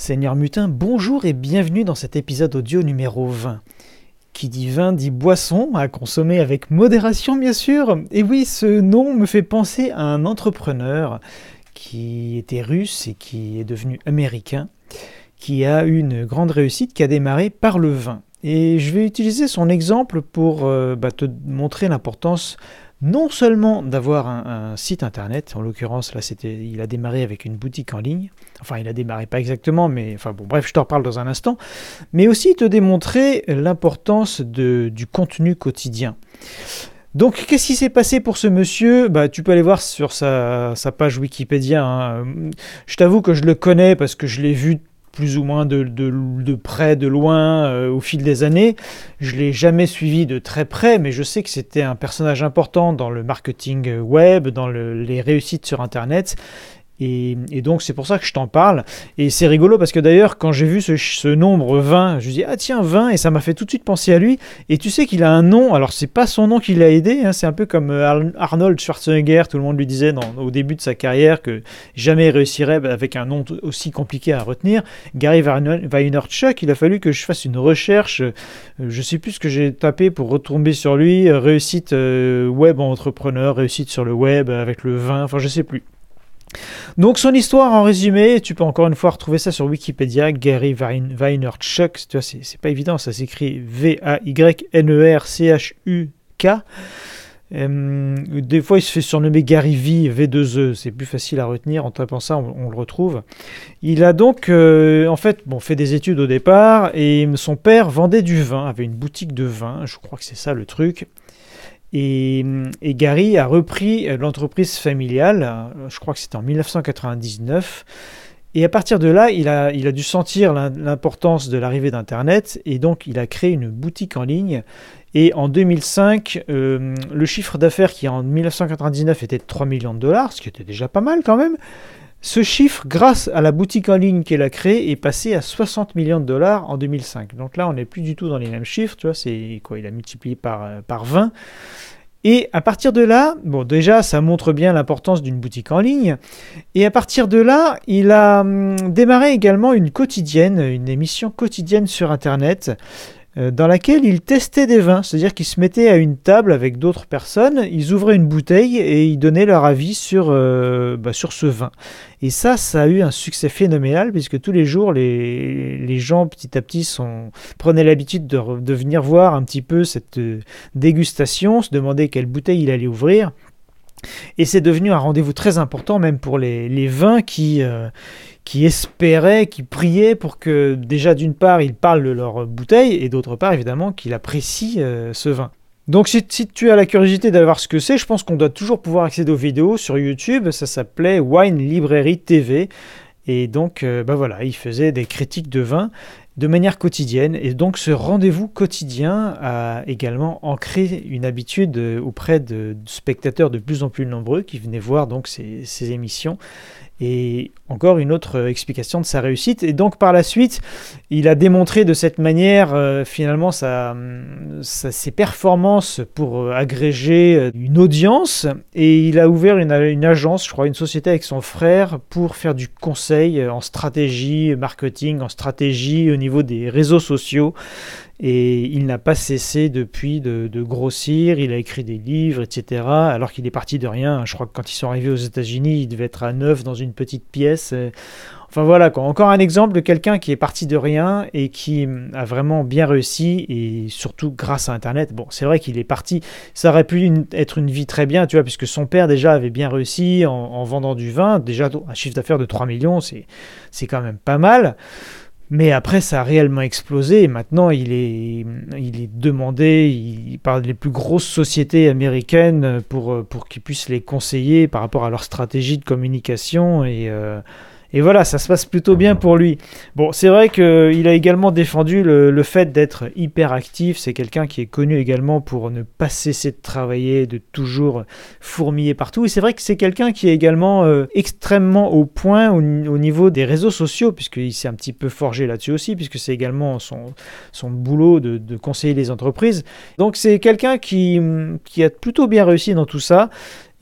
Seigneur Mutin, bonjour et bienvenue dans cet épisode audio numéro 20. Qui dit vin dit boisson, à consommer avec modération bien sûr. Et oui, ce nom me fait penser à un entrepreneur qui était russe et qui est devenu américain, qui a eu une grande réussite, qui a démarré par le vin. Et je vais utiliser son exemple pour euh, bah, te montrer l'importance non seulement d'avoir un, site internet, en l'occurrence là c'était, il a démarré avec une boutique en ligne, enfin il a démarré pas exactement, mais enfin bon bref je t'en reparle dans un instant, mais aussi te démontrer l'importance du contenu quotidien. Donc qu'est-ce qui s'est passé pour ce monsieur? Bah, Tu peux aller voir sur sa, page Wikipédia. Hein. Je t'avoue que je le connais parce que je l'ai vu plus ou moins de, de, près, de loin, euh, au fil des années. Je l'ai jamais suivi de très près, mais je sais que c'était un personnage important dans le marketing web, dans les réussites sur Internet, et, donc c'est pour ça que je t'en parle. Et c'est rigolo parce que d'ailleurs quand j'ai vu ce, nombre 20, je me dis ah tiens 20 et ça m'a fait tout de suite penser à lui. Et tu sais qu'il a un nom, alors c'est pas son nom qui l'a aidé, hein, c'est un peu comme euh, Arnold Schwarzenegger, tout le monde lui disait au début de sa carrière que jamais il réussirait avec un nom aussi compliqué à retenir. Gary Vaynerchuk, il a fallu que je fasse une recherche, euh, je sais plus ce que j'ai tapé pour retomber sur lui, euh, réussite web entrepreneur, réussite sur le web avec le vin, enfin je sais plus. Donc son histoire en résumé, tu peux encore une fois retrouver ça sur Wikipédia, Gary Vaynerchuk, c'est pas évident, ça s'écrit V-A-Y-N-E-R-C-H-U-K. Euh, des fois, il se fait surnommer Gary V, V2E, c'est plus facile à retenir, en tapant ça, on, le retrouve. Il a donc, euh, en fait, bon, fait des études au départ, et son père vendait du vin, avait une boutique de vin, je crois que c'est ça le truc. Et, Gary a repris l'entreprise familiale, je crois que c'était en 1999. Et à partir de là, il a, il a dû sentir l'importance de l'arrivée d'Internet et donc il a créé une boutique en ligne. Et en 2005, euh, le chiffre d'affaires qui en 1999 était de 3 millions de dollars, ce qui était déjà pas mal quand même, ce chiffre, grâce à la boutique en ligne qu'elle a créée, est passé à 60 millions de dollars en 2005. Donc là, on n'est plus du tout dans les mêmes chiffres, tu vois, c'est quoi Il a multiplié par, euh, par 20. Et à partir de là, bon, déjà, ça montre bien l'importance d'une boutique en ligne. Et à partir de là, il a hum, démarré également une quotidienne, une émission quotidienne sur Internet, dans laquelle il testait des vins, c'est-à-dire qu'ils se mettaient à une table avec d'autres personnes, ils ouvraient une bouteille et ils donnaient leur avis sur, euh, bah, sur ce vin. Et ça, ça a eu un succès phénoménal puisque tous les jours, les, les gens petit à petit sont, prenaient l'habitude de, de venir voir un petit peu cette euh, dégustation, se demander quelle bouteille il allait ouvrir. Et c'est devenu un rendez-vous très important, même pour les, vins qui, qui espéraient, qui priaient pour que déjà d'une part ils parlent de leur bouteille et d'autre part évidemment qu'ils apprécient euh, ce vin. Donc si, tu as la curiosité d'aller voir ce que c'est, je pense qu'on doit toujours pouvoir accéder aux vidéos sur YouTube. Ça s'appelait Wine Library TV. Et donc, euh, bah voilà, il faisait des critiques de vin de manière quotidienne. Et donc, ce rendez-vous quotidien a également ancré une habitude euh, auprès de, spectateurs de plus en plus nombreux qui venaient voir donc ces émissions et encore une autre explication de sa réussite. Et donc par la suite, il a démontré de cette manière euh, finalement ses performances pour euh, agréger euh, une audience. Et il a ouvert une, agence, je crois, une société avec son frère pour faire du conseil en stratégie marketing, en stratégie au niveau des réseaux sociaux. Et il n'a pas cessé depuis de, grossir, il a écrit des livres, etc. Alors qu'il est parti de rien. Je crois que quand ils sont arrivés aux États-Unis, il devait être à neuf dans une petite pièce. Enfin voilà, encore un exemple de quelqu'un qui est parti de rien et qui a vraiment bien réussi et surtout grâce à Internet. Bon, c'est vrai qu'il est parti, ça aurait pu être une vie très bien, tu vois, puisque son père déjà avait bien réussi en, en vendant du vin. Déjà, un chiffre d'affaires de 3 millions, c'est quand même pas mal. Mais après, ça a réellement explosé. Et maintenant, il est, demandé par les plus grosses sociétés américaines pour, pour qu'ils puissent les conseiller par rapport à leur stratégie de communication. Et, euh, et voilà, ça se passe plutôt bien pour lui. Bon, c'est vrai qu'il a également défendu le, fait d'être hyper actif. C'est quelqu'un qui est connu également pour ne pas cesser de travailler, de toujours fourmiller partout. Et c'est vrai que c'est quelqu'un qui est également euh, extrêmement au point au, niveau des réseaux sociaux, puisqu'il s'est un petit peu forgé là-dessus aussi, puisque c'est également son, son boulot de, de conseiller les entreprises. Donc c'est quelqu'un qui, qui a plutôt bien réussi dans tout ça.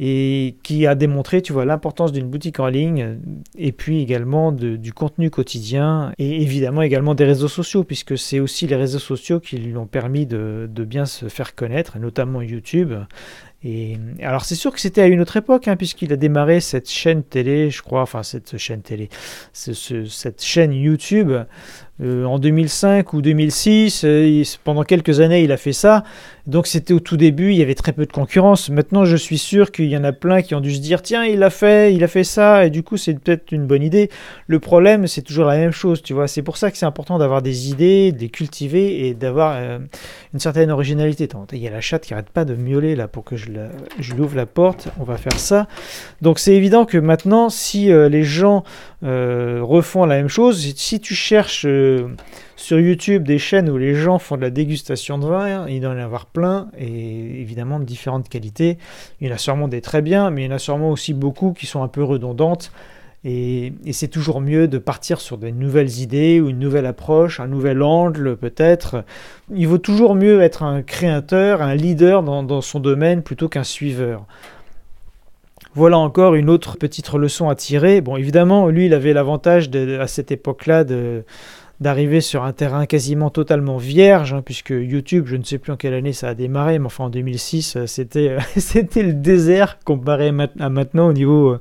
Et qui a démontré, tu vois, l'importance d'une boutique en ligne et puis également du contenu quotidien et évidemment également des réseaux sociaux puisque c'est aussi les réseaux sociaux qui lui ont permis de, bien se faire connaître, notamment YouTube. Et alors c'est sûr que c'était à une autre époque, hein, puisqu'il a démarré cette chaîne télé, je crois, enfin cette chaîne télé, cette chaîne YouTube euh, en 2005 ou 2006. Euh, pendant quelques années, il a fait ça. Donc c'était au tout début, il y avait très peu de concurrence. Maintenant, je suis sûr qu'il y en a plein qui ont dû se dire tiens, il a fait, il a fait ça, et du coup, c'est peut-être une bonne idée. Le problème, c'est toujours la même chose, tu vois. C'est pour ça que c'est important d'avoir des idées, de les cultiver et d'avoir euh, une certaine originalité. Il y a la chatte qui arrête pas de miauler là pour que je, je lui ouvre la porte. On va faire ça. Donc c'est évident que maintenant, si les gens refont la même chose, si tu cherches sur YouTube des chaînes où les gens font de la dégustation de vin, il doit y en avoir plein, et évidemment de différentes qualités. Il y en a sûrement des très bien, mais il y en a sûrement aussi beaucoup qui sont un peu redondantes. Et, c'est toujours mieux de partir sur de nouvelles idées ou une nouvelle approche, un nouvel angle peut-être. Il vaut toujours mieux être un créateur, un leader dans son domaine plutôt qu'un suiveur. Voilà encore une autre petite leçon à tirer. Bon, évidemment, lui, il avait l'avantage à cette époque-là de, d'arriver sur un terrain quasiment totalement vierge, hein, puisque YouTube, je ne sais plus en quelle année ça a démarré, mais enfin en 2006, euh, c'était, euh, c'était le désert comparé à maintenant au niveau, euh,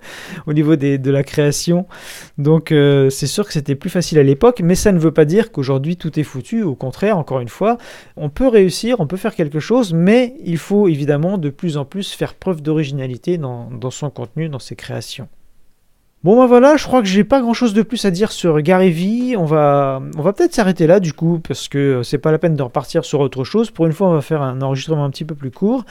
de la création. Donc c'est sûr que c'était plus facile à l'époque, mais ça ne veut pas dire qu'aujourd'hui tout est foutu. Au contraire, encore une fois, on peut réussir, on peut faire quelque chose, mais il faut évidemment de plus en plus faire preuve d'originalité dans son contenu, dans ses créations. Bon ben voilà, je crois que j'ai pas grand chose de plus à dire sur Gary. On va, peut-être s'arrêter là du coup, parce que c'est pas la peine de repartir sur autre chose. Pour une fois, on va faire un enregistrement un petit peu plus court.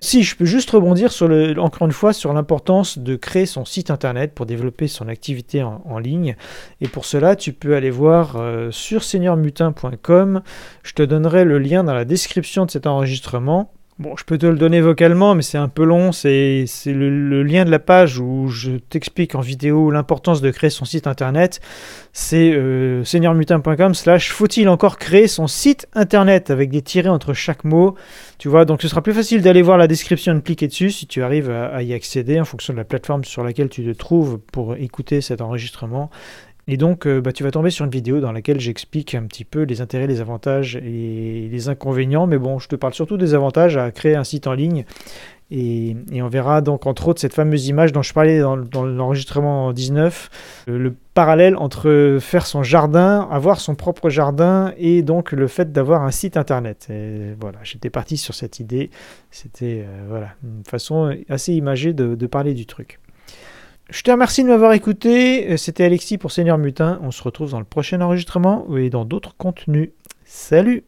Si je peux juste rebondir sur encore une fois sur l'importance de créer son site internet pour développer son activité en, ligne. Et pour cela, tu peux aller voir euh, sur seigneurmutin.com. Je te donnerai le lien dans la description de cet enregistrement. Bon, je peux te le donner vocalement, mais c'est un peu long. C'est le, lien de la page où je t'explique en vidéo l'importance de créer son site internet. C'est euh, seigneurmutin.com slash faut-il encore créer son site internet avec des tirets entre chaque mot. Tu vois, donc ce sera plus facile d'aller voir la description et de cliquer dessus si tu arrives à y accéder en fonction de la plateforme sur laquelle tu te trouves pour écouter cet enregistrement. Et donc, euh, bah, tu vas tomber sur une vidéo dans laquelle j'explique un petit peu les intérêts, les avantages et les inconvénients. Mais bon, je te parle surtout des avantages à créer un site en ligne. Et, on verra donc entre autres cette fameuse image dont je parlais dans, l'enregistrement 19, le, le, parallèle entre faire son jardin, avoir son propre jardin et donc le fait d'avoir un site internet. Et voilà, j'étais parti sur cette idée. C'était euh, voilà une façon assez imagée de parler du truc. Je te remercie de m'avoir écouté. C'était Alexis pour Seigneur Mutin. On se retrouve dans le prochain enregistrement et dans d'autres contenus. Salut